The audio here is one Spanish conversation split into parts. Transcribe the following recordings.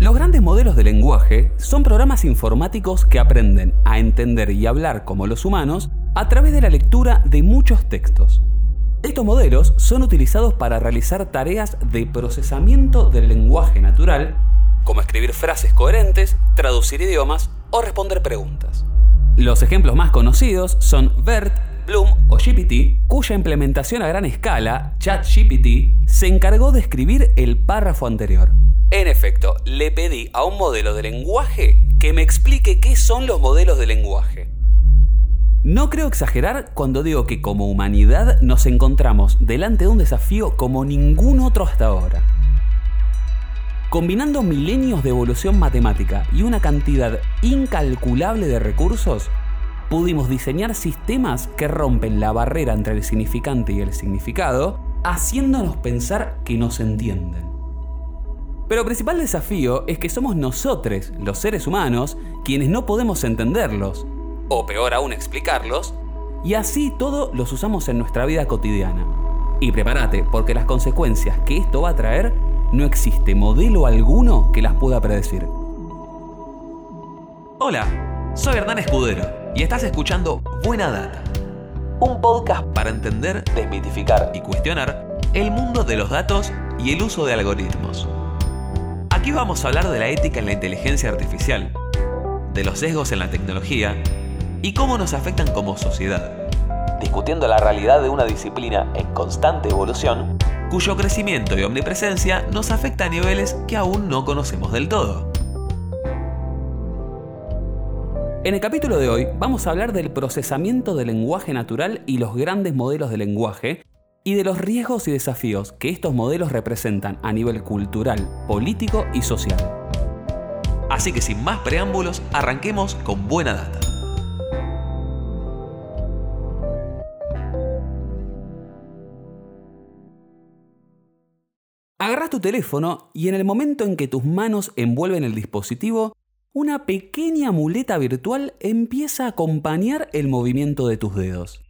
Los grandes modelos de lenguaje son programas informáticos que aprenden a entender y hablar como los humanos a través de la lectura de muchos textos. Estos modelos son utilizados para realizar tareas de procesamiento del lenguaje natural, como escribir frases coherentes, traducir idiomas o responder preguntas. Los ejemplos más conocidos son BERT, Bloom o GPT, cuya implementación a gran escala, ChatGPT, se encargó de escribir el párrafo anterior. En efecto, le pedí a un modelo de lenguaje que me explique qué son los modelos de lenguaje. No creo exagerar cuando digo que como humanidad nos encontramos delante de un desafío como ningún otro hasta ahora. Combinando milenios de evolución matemática y una cantidad incalculable de recursos, pudimos diseñar sistemas que rompen la barrera entre el significante y el significado, haciéndonos pensar que nos entienden. Pero el principal desafío es que somos nosotros, los seres humanos, quienes no podemos entenderlos, o peor aún explicarlos, y así todo los usamos en nuestra vida cotidiana. Y prepárate, porque las consecuencias que esto va a traer, no existe modelo alguno que las pueda predecir. Hola, soy Hernán Escudero y estás escuchando Buena Data, un podcast para entender, desmitificar y cuestionar el mundo de los datos y el uso de algoritmos. Aquí vamos a hablar de la ética en la inteligencia artificial, de los sesgos en la tecnología y cómo nos afectan como sociedad, discutiendo la realidad de una disciplina en constante evolución, cuyo crecimiento y omnipresencia nos afecta a niveles que aún no conocemos del todo. En el capítulo de hoy vamos a hablar del procesamiento del lenguaje natural y los grandes modelos de lenguaje y de los riesgos y desafíos que estos modelos representan a nivel cultural, político y social. Así que sin más preámbulos, arranquemos con buena data. Agarras tu teléfono y en el momento en que tus manos envuelven el dispositivo, una pequeña muleta virtual empieza a acompañar el movimiento de tus dedos.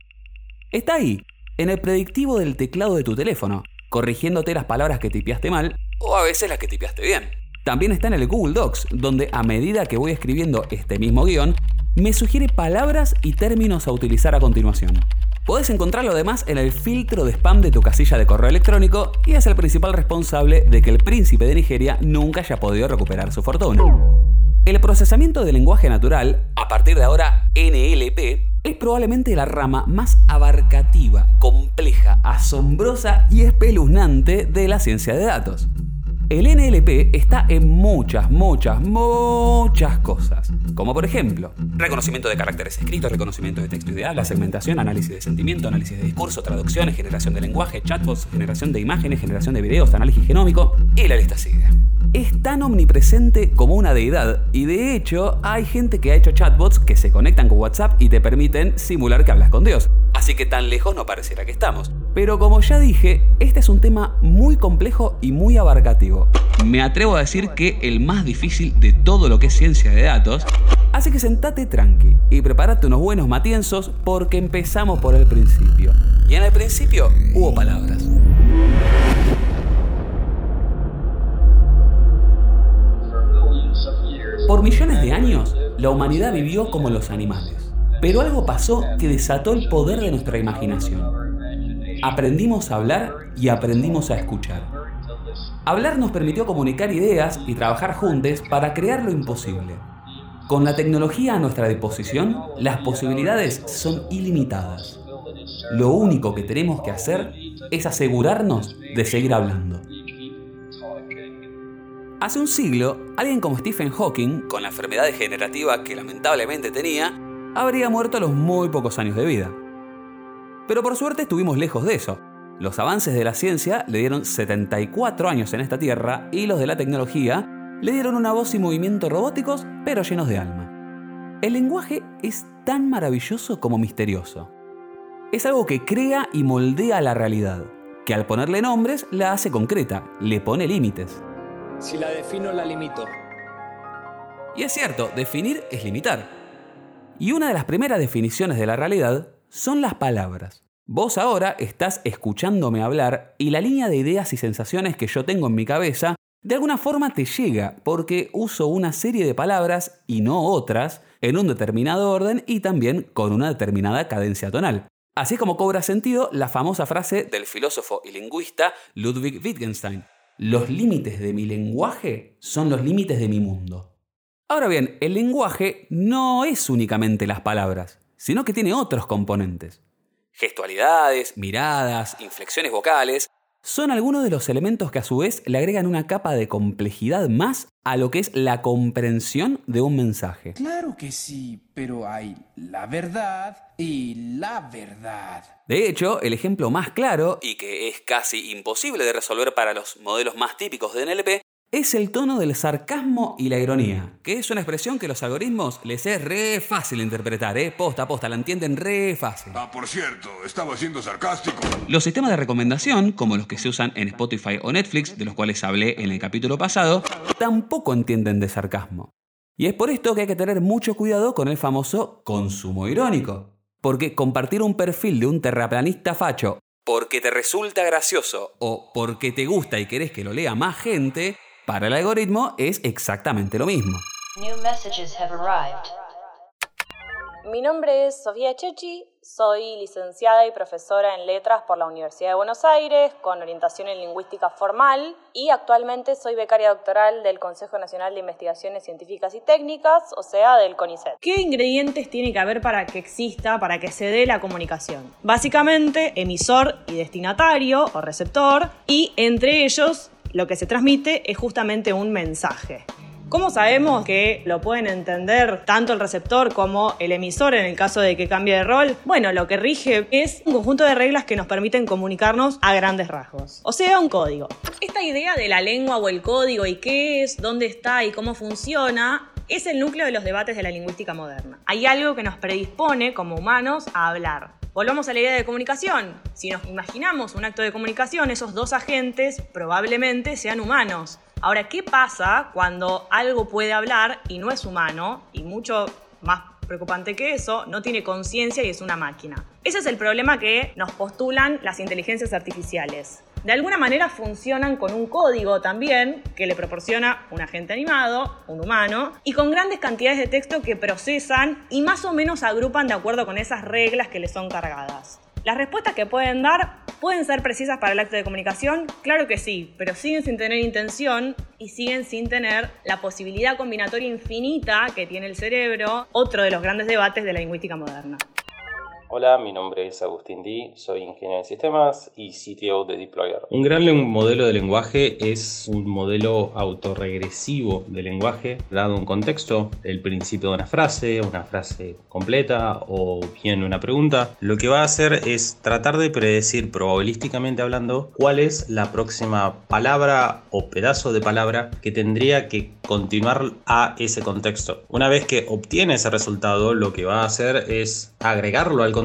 Está ahí, en el predictivo del teclado de tu teléfono, corrigiéndote las palabras que tipeaste mal o a veces las que tipeaste bien. También está en el Google Docs, donde a medida que voy escribiendo este mismo guion, me sugiere palabras y términos a utilizar a continuación. Podés encontrarlo además en el filtro de spam de tu casilla de correo electrónico y es el principal responsable de que el príncipe de Nigeria nunca haya podido recuperar su fortuna. El procesamiento del lenguaje natural, a partir de ahora NLP, es probablemente la rama más abarcativa, compleja, asombrosa y espeluznante de la ciencia de datos. El NLP está en muchas, muchas, muchas cosas. Como por ejemplo, reconocimiento de caracteres escritos, reconocimiento de texto ideal, la segmentación, análisis de sentimiento, análisis de discurso, traducciones, generación de lenguaje, chatbots, generación de imágenes, generación de videos, análisis genómico y la lista sigue. Es tan omnipresente como una deidad y de hecho hay gente que ha hecho chatbots que se conectan con WhatsApp y te permiten simular que hablas con Dios. Así que tan lejos no pareciera que estamos. Pero como ya dije, este es un tema muy complejo y muy abarcativo. Me atrevo a decir que el más difícil de todo lo que es ciencia de datos. Así que sentate tranqui y prepárate unos buenos matienzos porque empezamos por el principio. Y en el principio hubo palabras. Por millones de años, la humanidad vivió como los animales. Pero algo pasó que desató el poder de nuestra imaginación. Aprendimos a hablar y aprendimos a escuchar. Hablar nos permitió comunicar ideas y trabajar juntos para crear lo imposible. Con la tecnología a nuestra disposición, las posibilidades son ilimitadas. Lo único que tenemos que hacer es asegurarnos de seguir hablando. Hace un siglo, alguien como Stephen Hawking, con la enfermedad degenerativa que lamentablemente tenía, habría muerto a los muy pocos años de vida. Pero por suerte estuvimos lejos de eso. Los avances de la ciencia le dieron 74 años en esta Tierra y los de la tecnología le dieron una voz y movimiento robóticos, pero llenos de alma. El lenguaje es tan maravilloso como misterioso. Es algo que crea y moldea la realidad, que al ponerle nombres la hace concreta, le pone límites. Si la defino, la limito. Y es cierto, definir es limitar. Y una de las primeras definiciones de la realidad son las palabras. Vos ahora estás escuchándome hablar y la línea de ideas y sensaciones que yo tengo en mi cabeza de alguna forma te llega porque uso una serie de palabras y no otras en un determinado orden y también con una determinada cadencia tonal. Así como cobra sentido la famosa frase del filósofo y lingüista Ludwig Wittgenstein. Los límites de mi lenguaje son los límites de mi mundo. Ahora bien, el lenguaje no es únicamente las palabras, sino que tiene otros componentes. Gestualidades, miradas, inflexiones vocales, son algunos de los elementos que a su vez le agregan una capa de complejidad más a lo que es la comprensión de un mensaje. Claro que sí, pero hay la verdad y la verdad. De hecho, el ejemplo más claro, y que es casi imposible de resolver para los modelos más típicos de NLP, es el tono del sarcasmo y la ironía, que es una expresión que los algoritmos les es re fácil interpretar, ¿eh? Posta, posta, la entienden re fácil. Ah, por cierto, estaba siendo sarcástico. Los sistemas de recomendación, como los que se usan en Spotify o Netflix, de los cuales hablé en el capítulo pasado, tampoco entienden de sarcasmo. Y es por esto que hay que tener mucho cuidado con el famoso consumo irónico. Porque compartir un perfil de un terraplanista facho porque te resulta gracioso o porque te gusta y querés que lo lea más gente, para el algoritmo es exactamente lo mismo. Mi nombre es Sofía Chechi, soy licenciada y profesora en letras por la Universidad de Buenos Aires con orientación en lingüística formal y actualmente soy becaria doctoral del Consejo Nacional de Investigaciones Científicas y Técnicas, o sea, del CONICET. ¿Qué ingredientes tiene que haber para que exista, para que se dé la comunicación? Básicamente, emisor y destinatario o receptor y entre ellos lo que se transmite es justamente un mensaje. ¿Cómo sabemos que lo pueden entender tanto el receptor como el emisor en el caso de que cambie de rol? Bueno, lo que rige es un conjunto de reglas que nos permiten comunicarnos a grandes rasgos. O sea, un código. Esta idea de la lengua o el código y qué es, dónde está y cómo funciona es el núcleo de los debates de la lingüística moderna. Hay algo que nos predispone como humanos a hablar. Volvamos a la idea de comunicación. Si nos imaginamos un acto de comunicación, esos dos agentes probablemente sean humanos. Ahora, ¿qué pasa cuando algo puede hablar y no es humano? Y mucho más preocupante que eso, no tiene conciencia y es una máquina. Ese es el problema que nos postulan las inteligencias artificiales de alguna manera funcionan con un código también que le proporciona un agente animado, un humano, y con grandes cantidades de texto que procesan y más o menos agrupan de acuerdo con esas reglas que les son cargadas. Las respuestas que pueden dar pueden ser precisas para el acto de comunicación, claro que sí, pero siguen sin tener intención y siguen sin tener la posibilidad combinatoria infinita que tiene el cerebro, otro de los grandes debates de la lingüística moderna. Hola, mi nombre es Agustín Di, soy ingeniero de sistemas y CTO de Deployer. Un gran modelo de lenguaje es un modelo autorregresivo de lenguaje, dado un contexto, el principio de una frase, una frase completa o bien una pregunta. Lo que va a hacer es tratar de predecir probabilísticamente hablando cuál es la próxima palabra o pedazo de palabra que tendría que continuar a ese contexto. Una vez que obtiene ese resultado, lo que va a hacer es agregarlo al contexto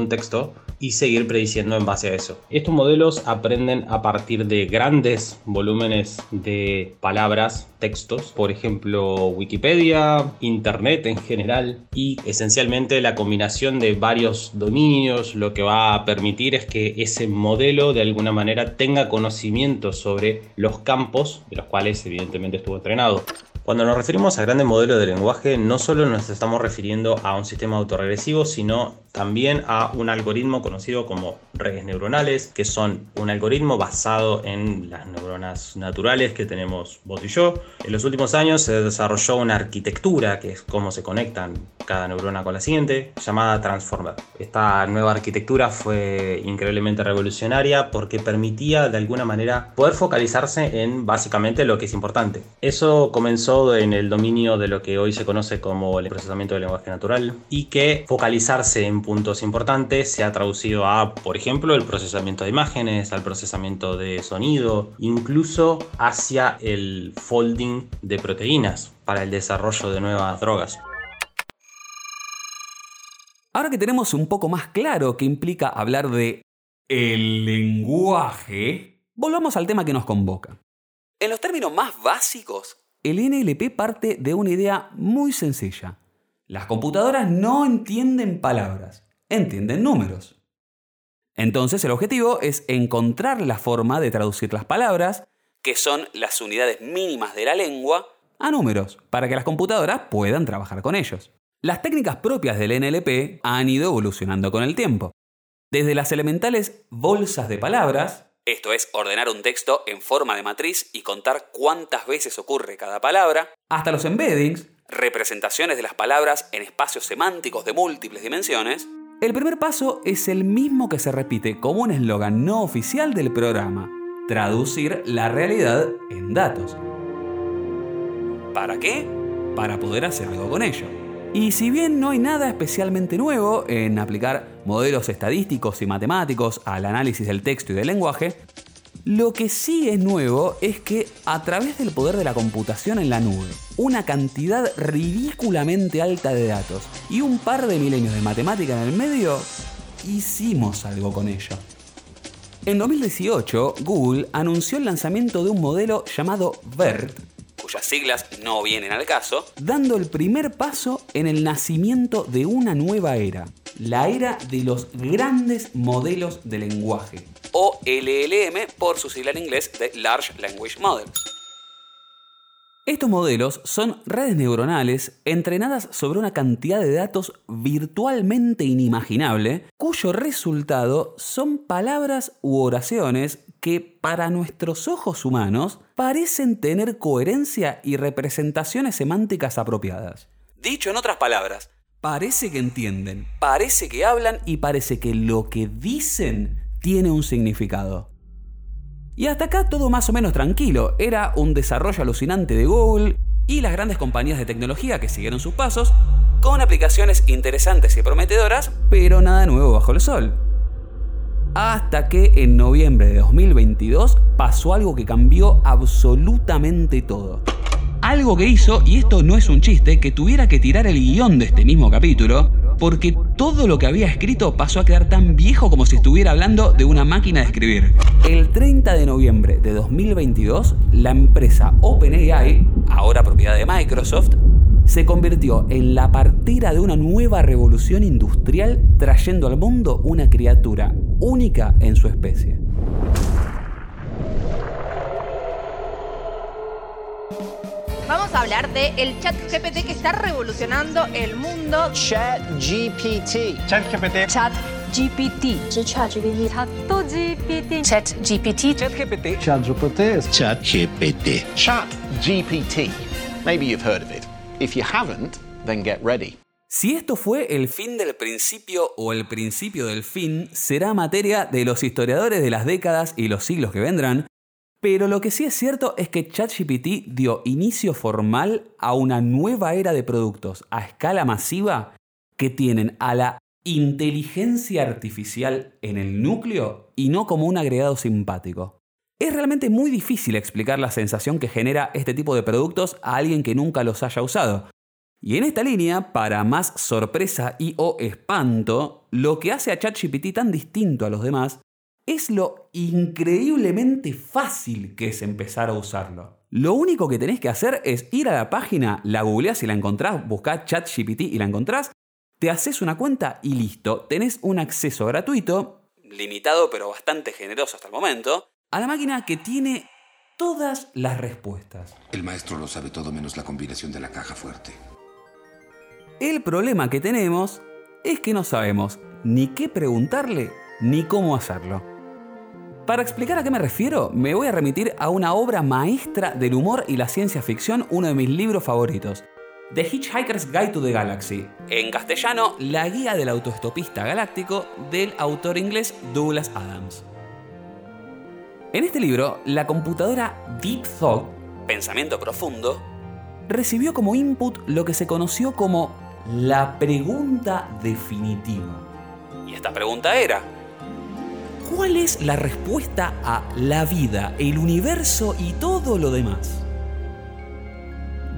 y seguir prediciendo en base a eso. Estos modelos aprenden a partir de grandes volúmenes de palabras, textos, por ejemplo Wikipedia, Internet en general y esencialmente la combinación de varios dominios lo que va a permitir es que ese modelo de alguna manera tenga conocimiento sobre los campos de los cuales evidentemente estuvo entrenado. Cuando nos referimos a grandes modelos de lenguaje, no solo nos estamos refiriendo a un sistema autorregresivo, sino también a un algoritmo conocido como redes neuronales, que son un algoritmo basado en las neuronas naturales que tenemos vos y yo. En los últimos años se desarrolló una arquitectura, que es cómo se conectan cada neurona con la siguiente, llamada Transformer. Esta nueva arquitectura fue increíblemente revolucionaria porque permitía de alguna manera poder focalizarse en básicamente lo que es importante. Eso comenzó en el dominio de lo que hoy se conoce como el procesamiento del lenguaje natural y que focalizarse en puntos importantes se ha traducido a, por ejemplo, el procesamiento de imágenes, al procesamiento de sonido, incluso hacia el folding de proteínas para el desarrollo de nuevas drogas. Ahora que tenemos un poco más claro qué implica hablar de el lenguaje, volvamos al tema que nos convoca. En los términos más básicos, el NLP parte de una idea muy sencilla. Las computadoras no entienden palabras, entienden números. Entonces el objetivo es encontrar la forma de traducir las palabras que son las unidades mínimas de la lengua, a números, para que las computadoras puedan trabajar con ellos. Las técnicas propias del NLP han ido evolucionando con el tiempo. Desde las elementales bolsas de palabras, esto es ordenar un texto en forma de matriz y contar cuántas veces ocurre cada palabra, hasta los embeddings, representaciones de las palabras en espacios semánticos de múltiples dimensiones, el primer paso es el mismo que se repite como un eslogan no oficial del programa, traducir la realidad en datos. ¿Para qué? Para poder hacer algo con ello. Y si bien no hay nada especialmente nuevo en aplicar modelos estadísticos y matemáticos al análisis del texto y del lenguaje, lo que sí es nuevo es que a través del poder de la computación en la nube, una cantidad ridículamente alta de datos y un par de milenios de matemática en el medio, hicimos algo con ello. En 2018, Google anunció el lanzamiento de un modelo llamado BERT, cuyas siglas no vienen al caso, dando el primer paso en el nacimiento de una nueva era, la era de los grandes modelos de lenguaje, o LLM por su sigla en inglés de Large Language Models. Estos modelos son redes neuronales entrenadas sobre una cantidad de datos virtualmente inimaginable, cuyo resultado son palabras u oraciones que para nuestros ojos humanos parecen tener coherencia y representaciones semánticas apropiadas. Dicho en otras palabras, parece que entienden, parece que hablan y parece que lo que dicen tiene un significado. Y hasta acá todo más o menos tranquilo, era un desarrollo alucinante de Google y las grandes compañías de tecnología que siguieron sus pasos, con aplicaciones interesantes y prometedoras, pero nada nuevo bajo el sol. Hasta que en noviembre de 2022 pasó algo que cambió absolutamente todo. Algo que hizo, y esto no es un chiste, que tuviera que tirar el guion de este mismo capítulo, porque todo lo que había escrito pasó a quedar tan viejo como si estuviera hablando de una máquina de escribir. El 30 de noviembre de 2022, la empresa OpenAI, ahora propiedad de Microsoft, se convirtió en la partera de una nueva revolución industrial trayendo al mundo una criatura única en su especie. Vamos a hablar de el chat GPT que está revolucionando el mundo. Chat GPT. ChatGPT. Chat GPT. Chat GPT. Chat GPT. ChatGPT. ChatGPT. ChatGPT. Chat GPT. Maybe you've heard of it. If you haven't, then get ready. Si esto fue el fin del principio o el principio del fin, será materia de los historiadores de las décadas y los siglos que vendrán, pero lo que sí es cierto es que ChatGPT dio inicio formal a una nueva era de productos a escala masiva que tienen a la inteligencia artificial en el núcleo y no como un agregado simpático. Es realmente muy difícil explicar la sensación que genera este tipo de productos a alguien que nunca los haya usado. Y en esta línea, para más sorpresa y o espanto, lo que hace a ChatGPT tan distinto a los demás es lo increíblemente fácil que es empezar a usarlo. Lo único que tenés que hacer es ir a la página, la googleás y la encontrás, buscás ChatGPT y la encontrás, te haces una cuenta y listo, tenés un acceso gratuito, limitado pero bastante generoso hasta el momento, a la máquina que tiene todas las respuestas. El maestro lo sabe todo menos la combinación de la caja fuerte. El problema que tenemos es que no sabemos ni qué preguntarle ni cómo hacerlo. Para explicar a qué me refiero, me voy a remitir a una obra maestra del humor y la ciencia ficción, uno de mis libros favoritos, The Hitchhiker's Guide to the Galaxy, en castellano, La Guía del Autoestopista Galáctico, del autor inglés Douglas Adams. En este libro, la computadora Deep Thought, pensamiento profundo, recibió como input lo que se conoció como la pregunta definitiva. Y esta pregunta era, ¿cuál es la respuesta a la vida, el universo y todo lo demás?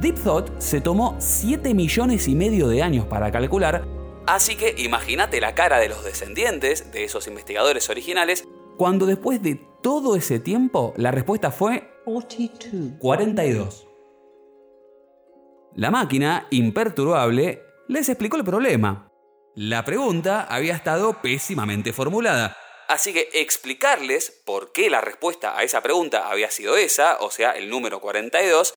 Deep Thought se tomó 7 millones y medio de años para calcular, así que imagínate la cara de los descendientes de esos investigadores originales cuando después de todo ese tiempo la respuesta fue 42. La máquina, imperturbable, les explicó el problema. La pregunta había estado pésimamente formulada, así que explicarles por qué la respuesta a esa pregunta había sido esa, o sea, el número 42,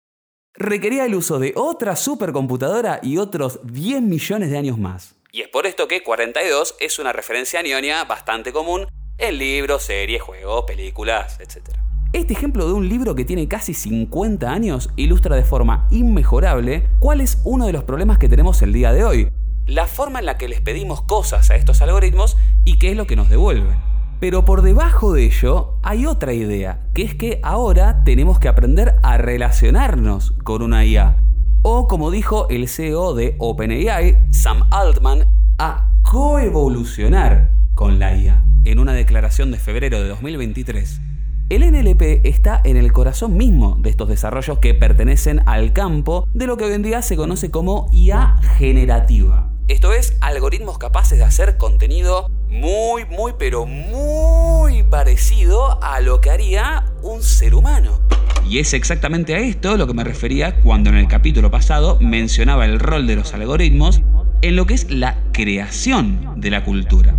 requería el uso de otra supercomputadora y otros 10 millones de años más. Y es por esto que 42 es una referencia nionia bastante común en libros, series, juegos, películas, etc. Este ejemplo de un libro que tiene casi 50 años ilustra de forma inmejorable cuál es uno de los problemas que tenemos el día de hoy, la forma en la que les pedimos cosas a estos algoritmos y qué es lo que nos devuelven. Pero por debajo de ello hay otra idea, que es que ahora tenemos que aprender a relacionarnos con una IA. O como dijo el CEO de OpenAI, Sam Altman, a coevolucionar con la IA en una declaración de febrero de 2023. El NLP está en el corazón mismo de estos desarrollos que pertenecen al campo de lo que hoy en día se conoce como IA generativa. Esto es, algoritmos capaces de hacer contenido muy, muy, pero muy parecido a lo que haría un ser humano. Y es exactamente a esto lo que me refería cuando en el capítulo pasado mencionaba el rol de los algoritmos en lo que es la creación de la cultura.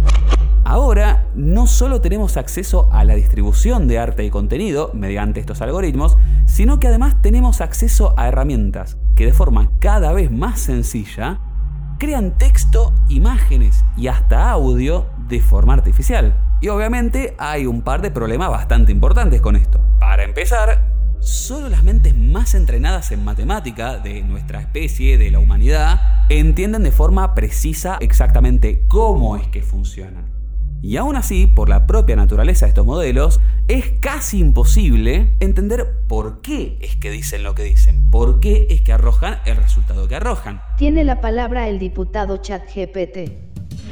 Ahora no solo tenemos acceso a la distribución de arte y contenido mediante estos algoritmos, sino que además tenemos acceso a herramientas que de forma cada vez más sencilla crean texto, imágenes y hasta audio de forma artificial. Y obviamente hay un par de problemas bastante importantes con esto. Para empezar, solo las mentes más entrenadas en matemática de nuestra especie, de la humanidad, entienden de forma precisa exactamente cómo es que funcionan. Y aún así, por la propia naturaleza de estos modelos, es casi imposible entender por qué es que dicen lo que dicen, por qué es que arrojan el resultado que arrojan. Tiene la palabra el diputado ChatGPT.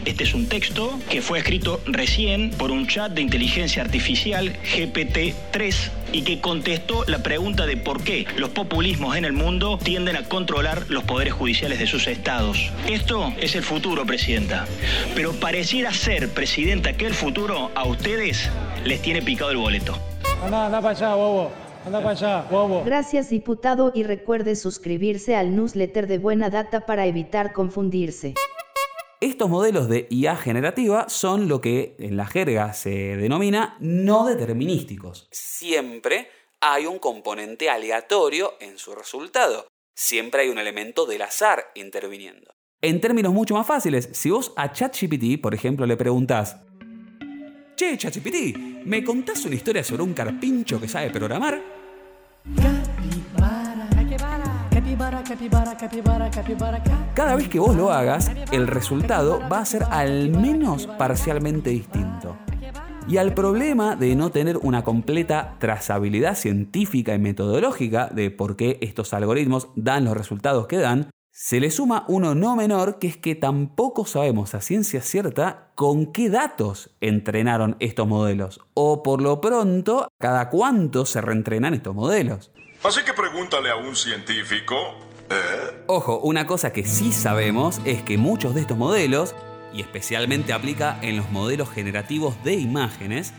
Este es un texto que fue escrito recién por un chat de inteligencia artificial GPT-3 y que contestó la pregunta de por qué los populismos en el mundo tienden a controlar los poderes judiciales de sus estados. Esto es el futuro, Presidenta. Pero pareciera ser, Presidenta, que el futuro a ustedes les tiene picado el boleto. Anda, anda para allá, bobo. Anda para allá, bobo. Gracias, diputado, y recuerde suscribirse al newsletter de Buena Data para evitar confundirse. Estos modelos de IA generativa son lo que en la jerga se denomina no determinísticos. Siempre hay un componente aleatorio en su resultado. Siempre hay un elemento del azar interviniendo. En términos mucho más fáciles, si vos a ChatGPT, por ejemplo, le preguntás, Che, ChatGPT, ¿me contás una historia sobre un carpincho que sabe programar? Cada vez que vos lo hagas, el resultado va a ser al menos parcialmente distinto. Y al problema de no tener una completa trazabilidad científica y metodológica de por qué estos algoritmos dan los resultados que dan, se le suma uno no menor que es que tampoco sabemos a ciencia cierta con qué datos entrenaron estos modelos, o por lo pronto, cada cuánto se reentrenan estos modelos. Así que pregúntale a un científico. ¿Eh? Ojo, una cosa que sí sabemos es que muchos de estos modelos, y especialmente aplica en los modelos generativos de imágenes,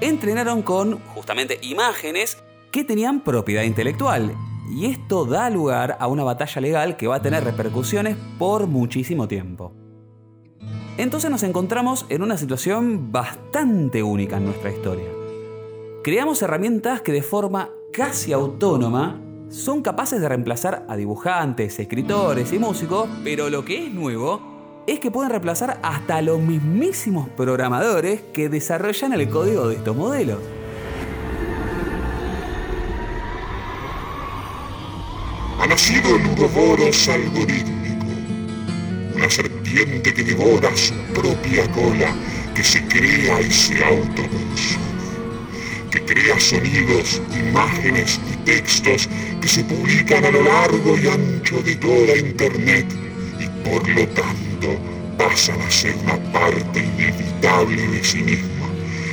entrenaron con justamente imágenes que tenían propiedad intelectual. Y esto da lugar a una batalla legal que va a tener repercusiones por muchísimo tiempo. Entonces nos encontramos en una situación bastante única en nuestra historia. Creamos herramientas que de forma casi autónoma son capaces de reemplazar a dibujantes, escritores y músicos, pero lo que es nuevo es que pueden reemplazar hasta los mismísimos programadores que desarrollan el código de estos modelos. Ha nacido el uroboros algorítmico, una serpiente que devora su propia cola, que se crea y se autoconsume que crea sonidos, imágenes y textos que se publican a lo largo y ancho de toda Internet y por lo tanto pasan a ser una parte inevitable de sí misma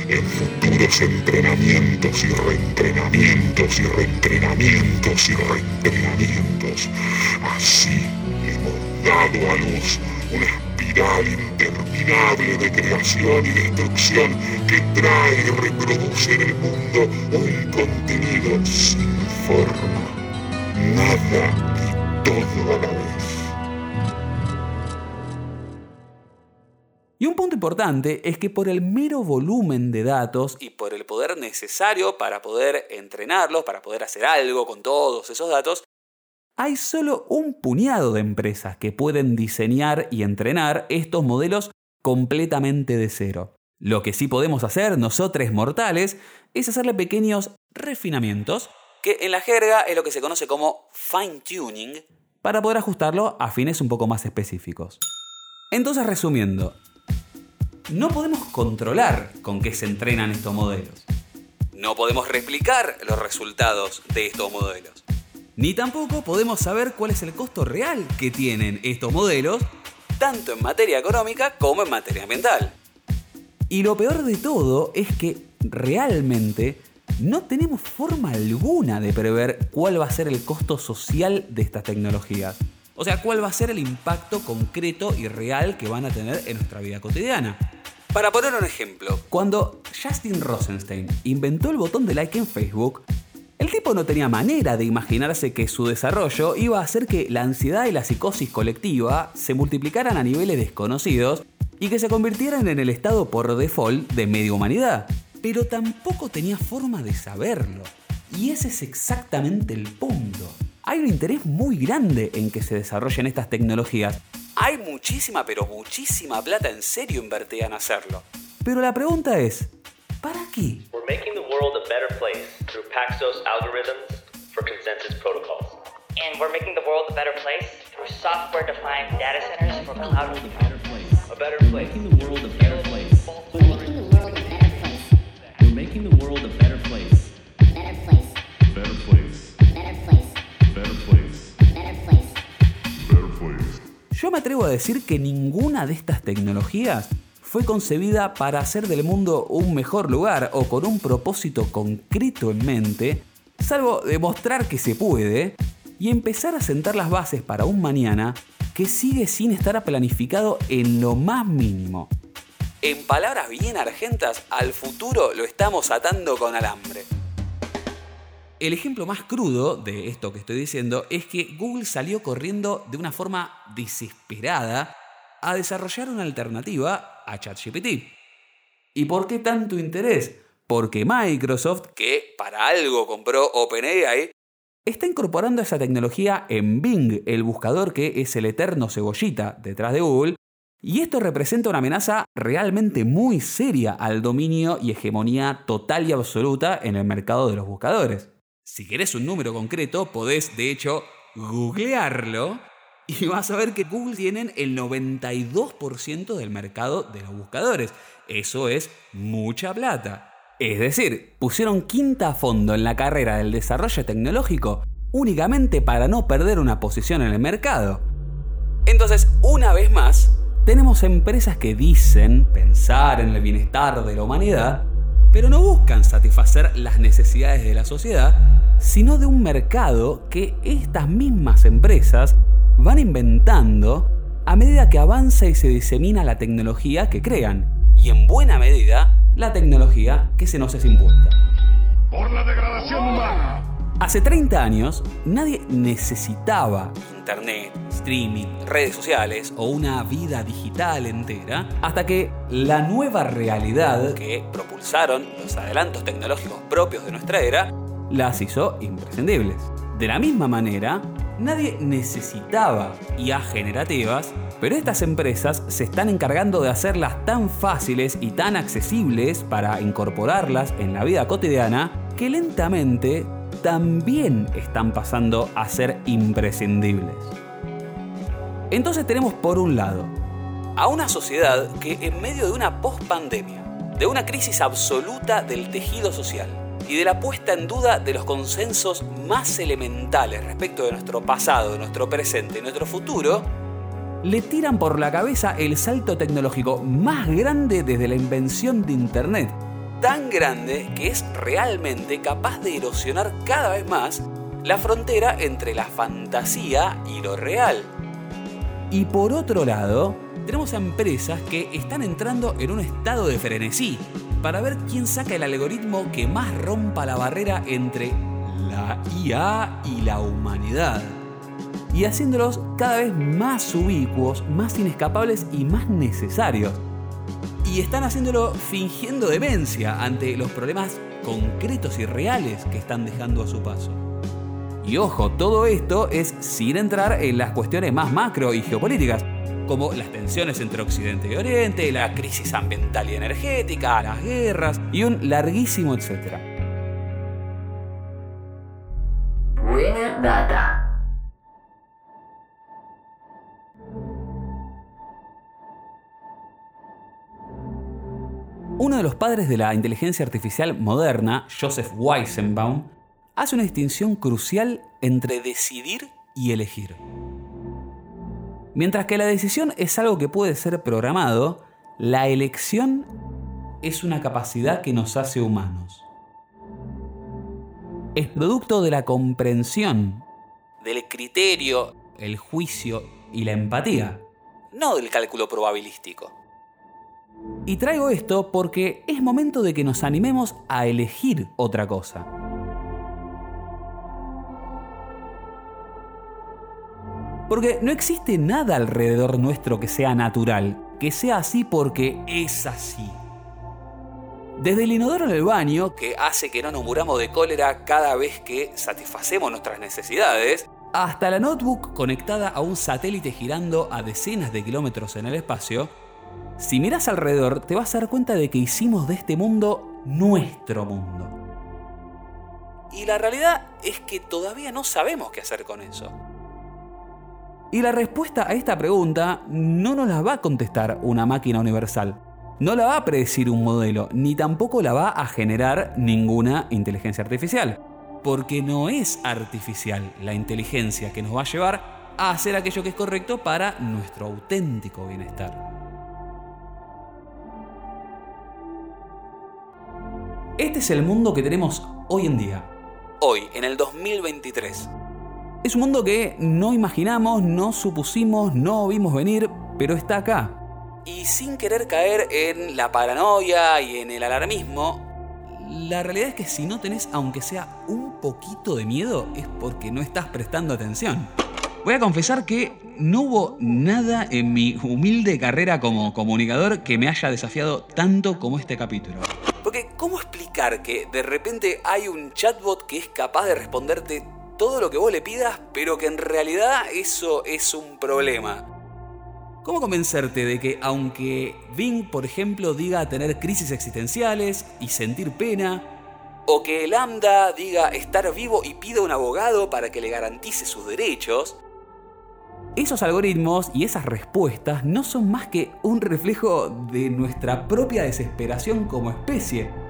en futuros entrenamientos y reentrenamientos y reentrenamientos y reentrenamientos. Así hemos dado a luz una interminable de creación y destrucción que trae y reproduce en el mundo un contenido sin forma, nada y todo a la vez. Y un punto importante es que por el mero volumen de datos y por el poder necesario para poder entrenarlos, para poder hacer algo con todos esos datos, hay solo un puñado de empresas que pueden diseñar y entrenar estos modelos completamente de cero. Lo que sí podemos hacer nosotros mortales es hacerle pequeños refinamientos, que en la jerga es lo que se conoce como fine tuning, para poder ajustarlo a fines un poco más específicos. Entonces, resumiendo, no podemos controlar con qué se entrenan estos modelos. No podemos replicar los resultados de estos modelos. Ni tampoco podemos saber cuál es el costo real que tienen estos modelos, tanto en materia económica como en materia ambiental. Y lo peor de todo es que realmente no tenemos forma alguna de prever cuál va a ser el costo social de estas tecnologías. O sea, cuál va a ser el impacto concreto y real que van a tener en nuestra vida cotidiana. Para poner un ejemplo, cuando Justin Rosenstein inventó el botón de like en Facebook, el tipo no tenía manera de imaginarse que su desarrollo iba a hacer que la ansiedad y la psicosis colectiva se multiplicaran a niveles desconocidos y que se convirtieran en el estado por default de media humanidad. Pero tampoco tenía forma de saberlo. Y ese es exactamente el punto. Hay un interés muy grande en que se desarrollen estas tecnologías. Hay muchísima, pero muchísima plata en serio invertida en hacerlo. Pero la pregunta es, ¿para qué? We're making the world a better place through Paxos algorithms for consensus protocols. And we're making the world a better place through software-defined data centers for cloud computing. A better place. Making the world a better place. We're making the world a better place. Better place. Better place. Better place. Better place. Better place. Better place. Yo me atrevo a decir que ninguna de estas tecnologías fue concebida para hacer del mundo un mejor lugar o con un propósito concreto en mente, salvo demostrar que se puede y empezar a sentar las bases para un mañana que sigue sin estar planificado en lo más mínimo. En palabras bien argentas, al futuro lo estamos atando con alambre. El ejemplo más crudo de esto que estoy diciendo es que Google salió corriendo de una forma desesperada a desarrollar una alternativa a ChatGPT. ¿Y por qué tanto interés? Porque Microsoft, que para algo compró OpenAI, está incorporando esa tecnología en Bing, el buscador que es el eterno cebollita detrás de Google, y esto representa una amenaza realmente muy seria al dominio y hegemonía total y absoluta en el mercado de los buscadores. Si querés un número concreto, podés de hecho googlearlo y vas a ver que Google tienen el 92% del mercado de los buscadores. Eso es mucha plata. Es decir, pusieron quinta a fondo en la carrera del desarrollo tecnológico únicamente para no perder una posición en el mercado. Entonces, una vez más, tenemos empresas que dicen pensar en el bienestar de la humanidad, pero no buscan satisfacer las necesidades de la sociedad, sino de un mercado que estas mismas empresas van inventando a medida que avanza y se disemina la tecnología que crean, y en buena medida la tecnología que se nos es impuesta. Por la degradación humana. Hace 30 años nadie necesitaba internet, streaming, redes sociales o una vida digital entera hasta que la nueva realidad que propulsaron los adelantos tecnológicos propios de nuestra era las hizo imprescindibles. De la misma manera, nadie necesitaba IA generativas, pero estas empresas se están encargando de hacerlas tan fáciles y tan accesibles para incorporarlas en la vida cotidiana que lentamente también están pasando a ser imprescindibles. Entonces tenemos por un lado a una sociedad que en medio de una post-pandemia, de una crisis absoluta del tejido social y de la puesta en duda de los consensos más elementales respecto de nuestro pasado, nuestro presente y nuestro futuro, le tiran por la cabeza el salto tecnológico más grande desde la invención de Internet tan grande que es realmente capaz de erosionar cada vez más la frontera entre la fantasía y lo real. Y por otro lado, tenemos a empresas que están entrando en un estado de frenesí para ver quién saca el algoritmo que más rompa la barrera entre la IA y la humanidad. Y haciéndolos cada vez más ubicuos, más inescapables y más necesarios. Y están haciéndolo fingiendo demencia ante los problemas concretos y reales que están dejando a su paso. Y ojo, todo esto es sin entrar en las cuestiones más macro y geopolíticas, como las tensiones entre Occidente y Oriente, la crisis ambiental y energética, las guerras y un larguísimo etcétera. Buena data. Uno de los padres de la inteligencia artificial moderna, Joseph Weizenbaum, hace una distinción crucial entre decidir y elegir. Mientras que la decisión es algo que puede ser programado, la elección es una capacidad que nos hace humanos. Es producto de la comprensión, del criterio, el juicio y la empatía, no del cálculo probabilístico. Y traigo esto porque es momento de que nos animemos a elegir otra cosa. Porque no existe nada alrededor nuestro que sea natural, que sea así porque es así. Desde el inodoro en el baño, que hace que no nos muramos de cólera cada vez que satisfacemos nuestras necesidades, hasta la notebook conectada a un satélite girando a decenas de kilómetros en el espacio, si miras alrededor te vas a dar cuenta de que hicimos de este mundo nuestro mundo. Y la realidad es que todavía no sabemos qué hacer con eso. Y la respuesta a esta pregunta no nos la va a contestar una máquina universal. No la va a predecir un modelo, ni tampoco la va a generar ninguna inteligencia artificial. Porque no es artificial la inteligencia que nos va a llevar a hacer aquello que es correcto para nuestro auténtico bienestar. Este es el mundo que tenemos hoy en día. Hoy, en el 2023. Es un mundo que no imaginamos, no supusimos, no vimos venir, pero está acá. Y sin querer caer en la paranoia y en el alarmismo, la realidad es que si no tenés aunque sea un poquito de miedo es porque no estás prestando atención. Voy a confesar que no hubo nada en mi humilde carrera como comunicador que me haya desafiado tanto como este capítulo. ¿Cómo explicar que de repente hay un chatbot que es capaz de responderte todo lo que vos le pidas, pero que en realidad eso es un problema. ¿Cómo convencerte de que aunque Bing, por ejemplo, diga tener crisis existenciales y sentir pena, o que Lambda diga estar vivo y pida un abogado para que le garantice sus derechos, esos algoritmos y esas respuestas no son más que un reflejo de nuestra propia desesperación como especie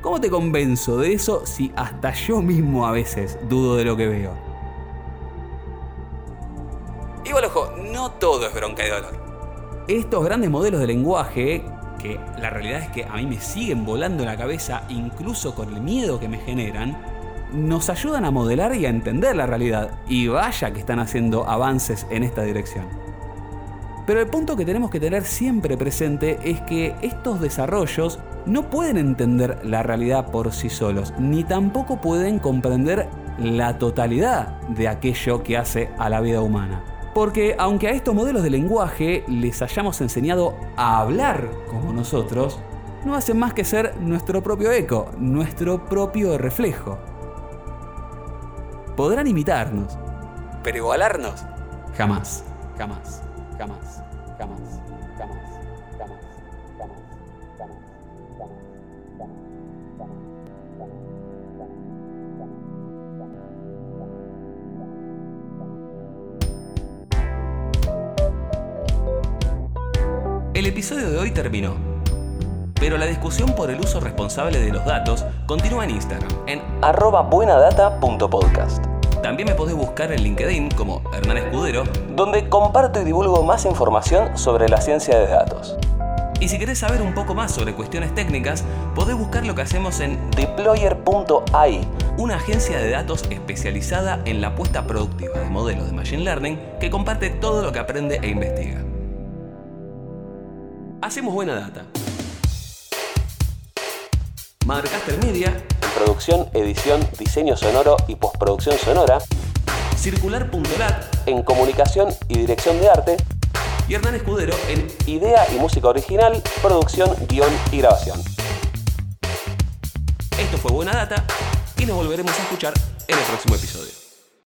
¿Cómo te convenzo de eso si hasta yo mismo a veces dudo de lo que veo? Igual ojo, no todo es bronca y dolor. Estos grandes modelos de lenguaje, que la realidad es que a mí me siguen volando la cabeza incluso con el miedo que me generan, nos ayudan a modelar y a entender la realidad. Y vaya que están haciendo avances en esta dirección. Pero el punto que tenemos que tener siempre presente es que estos desarrollos no pueden entender la realidad por sí solos, ni tampoco pueden comprender la totalidad de aquello que hace a la vida humana. Porque aunque a estos modelos de lenguaje les hayamos enseñado a hablar como nosotros, no hacen más que ser nuestro propio eco, nuestro propio reflejo. Podrán imitarnos, pero igualarnos, jamás, jamás, jamás, jamás, El episodio de hoy terminó, pero la discusión por el uso responsable de los datos continúa en Instagram, en buenadata.podcast. También me podés buscar en LinkedIn como Hernán Escudero, donde comparto y divulgo más información sobre la ciencia de datos. Y si querés saber un poco más sobre cuestiones técnicas, podés buscar lo que hacemos en deployer.ai, una agencia de datos especializada en la puesta productiva de modelos de Machine Learning que comparte todo lo que aprende e investiga. Hacemos buena data. Marcaster Media, producción, edición, diseño sonoro y postproducción sonora. Circular.lat, en comunicación y dirección de arte. y Hernán Escudero en idea y música original, producción, guion y grabación. Esto fue Buena Data y nos volveremos a escuchar en el próximo episodio.